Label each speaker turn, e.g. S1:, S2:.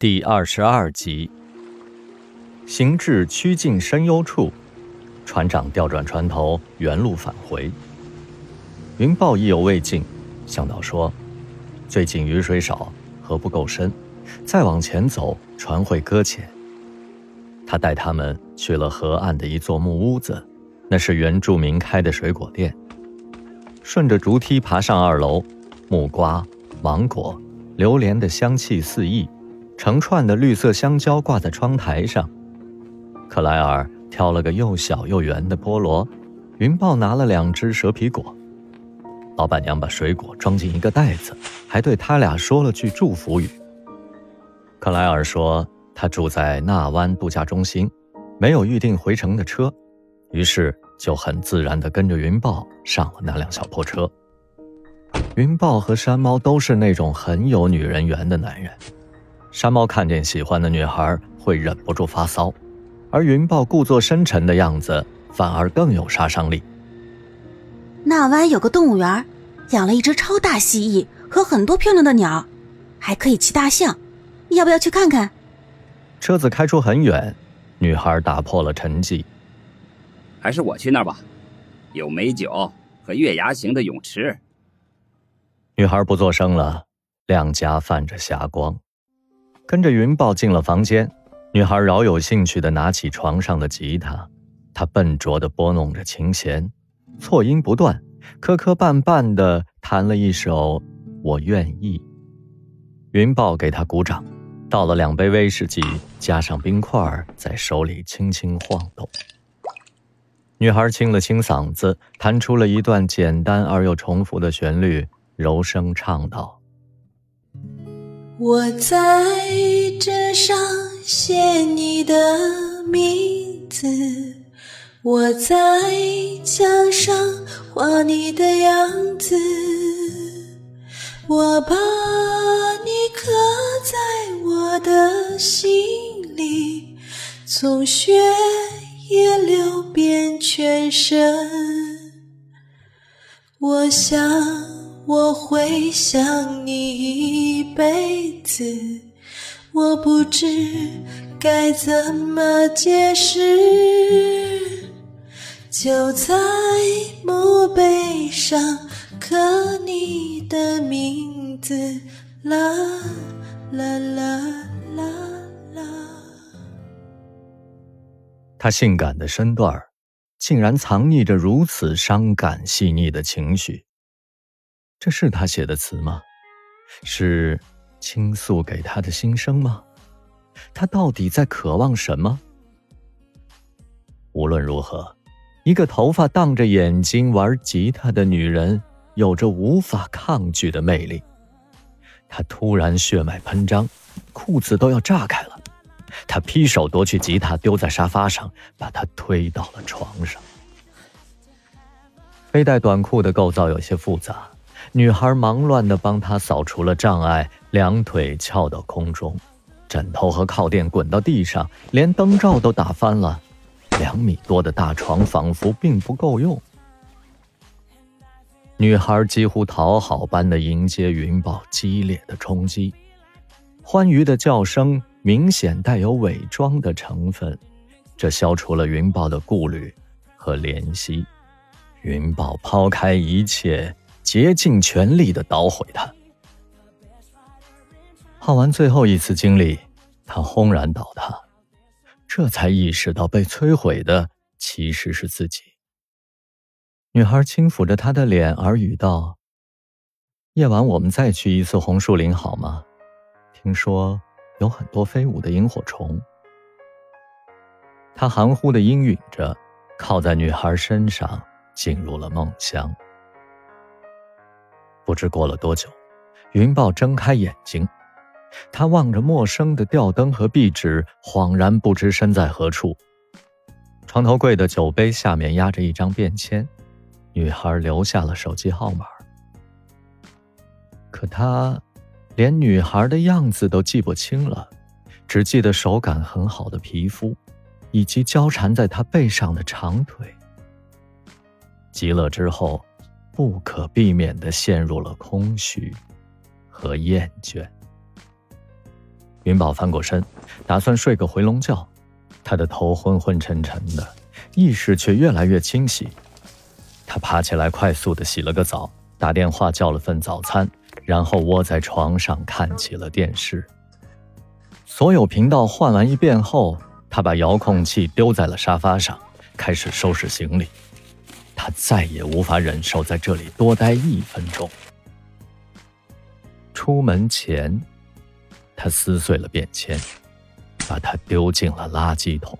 S1: 第二十二集，行至曲径深幽处，船长调转船头，原路返回。云豹意犹未尽，向导说：“最近雨水少，河不够深，再往前走，船会搁浅。”他带他们去了河岸的一座木屋子，那是原住民开的水果店。顺着竹梯爬上二楼，木瓜、芒果、榴莲的香气四溢。成串的绿色香蕉挂在窗台上，克莱尔挑了个又小又圆的菠萝，云豹拿了两只蛇皮果。老板娘把水果装进一个袋子，还对他俩说了句祝福语。克莱尔说他住在纳湾度假中心，没有预定回程的车，于是就很自然地跟着云豹上了那辆小破车。云豹和山猫都是那种很有女人缘的男人。山猫看见喜欢的女孩会忍不住发骚，而云豹故作深沉的样子反而更有杀伤力。
S2: 那湾有个动物园，养了一只超大蜥蜴和很多漂亮的鸟，还可以骑大象，要不要去看看？
S1: 车子开出很远，女孩打破了沉寂。
S3: 还是我去那儿吧，有美酒和月牙形的泳池。
S1: 女孩不作声了，两颊泛着霞光。跟着云豹进了房间，女孩饶有兴趣地拿起床上的吉他，她笨拙地拨弄着琴弦，错音不断，磕磕绊绊地弹了一首《我愿意》。云豹给她鼓掌，倒了两杯威士忌，加上冰块，在手里轻轻晃动。女孩清了清嗓子，弹出了一段简单而又重复的旋律，柔声唱道。
S4: 我在纸上写你的名字，我在墙上画你的样子，我把你刻在我的心里，从血液流遍全身，我想。我会想你辈子，我不知该怎么解释。就在墓碑上刻你的名字，啦啦啦啦啦。
S1: 他性感的身段儿，竟然藏匿着如此伤感细腻的情绪。这是他写的词吗？是倾诉给他的心声吗？他到底在渴望什么？无论如何，一个头发荡着眼睛玩吉他的女人，有着无法抗拒的魅力。他突然血脉喷张，裤子都要炸开了。他劈手夺去吉他，丢在沙发上，把他推到了床上。背带短裤的构造有些复杂。女孩忙乱地帮他扫除了障碍，两腿翘到空中，枕头和靠垫滚到地上，连灯罩都打翻了。两米多的大床仿佛并不够用。女孩几乎讨好般地迎接云豹激烈的冲击，欢愉的叫声明显带有伪装的成分，这消除了云豹的顾虑和怜惜。云豹抛开一切。竭尽全力的捣毁他。耗完最后一次精力，他轰然倒塌，这才意识到被摧毁的其实是自己。女孩轻抚着他的脸，耳语道：“夜晚我们再去一次红树林好吗？听说有很多飞舞的萤火虫。”他含糊的应允着，靠在女孩身上，进入了梦乡。不知过了多久，云豹睁开眼睛，他望着陌生的吊灯和壁纸，恍然不知身在何处。床头柜的酒杯下面压着一张便签，女孩留下了手机号码。可他连女孩的样子都记不清了，只记得手感很好的皮肤，以及交缠在他背上的长腿。极乐之后。不可避免的陷入了空虚和厌倦。云宝翻过身，打算睡个回笼觉。他的头昏昏沉沉的，意识却越来越清晰。他爬起来，快速的洗了个澡，打电话叫了份早餐，然后窝在床上看起了电视。所有频道换完一遍后，他把遥控器丢在了沙发上，开始收拾行李。再也无法忍受在这里多待一分钟。出门前，他撕碎了便签，把它丢进了垃圾桶。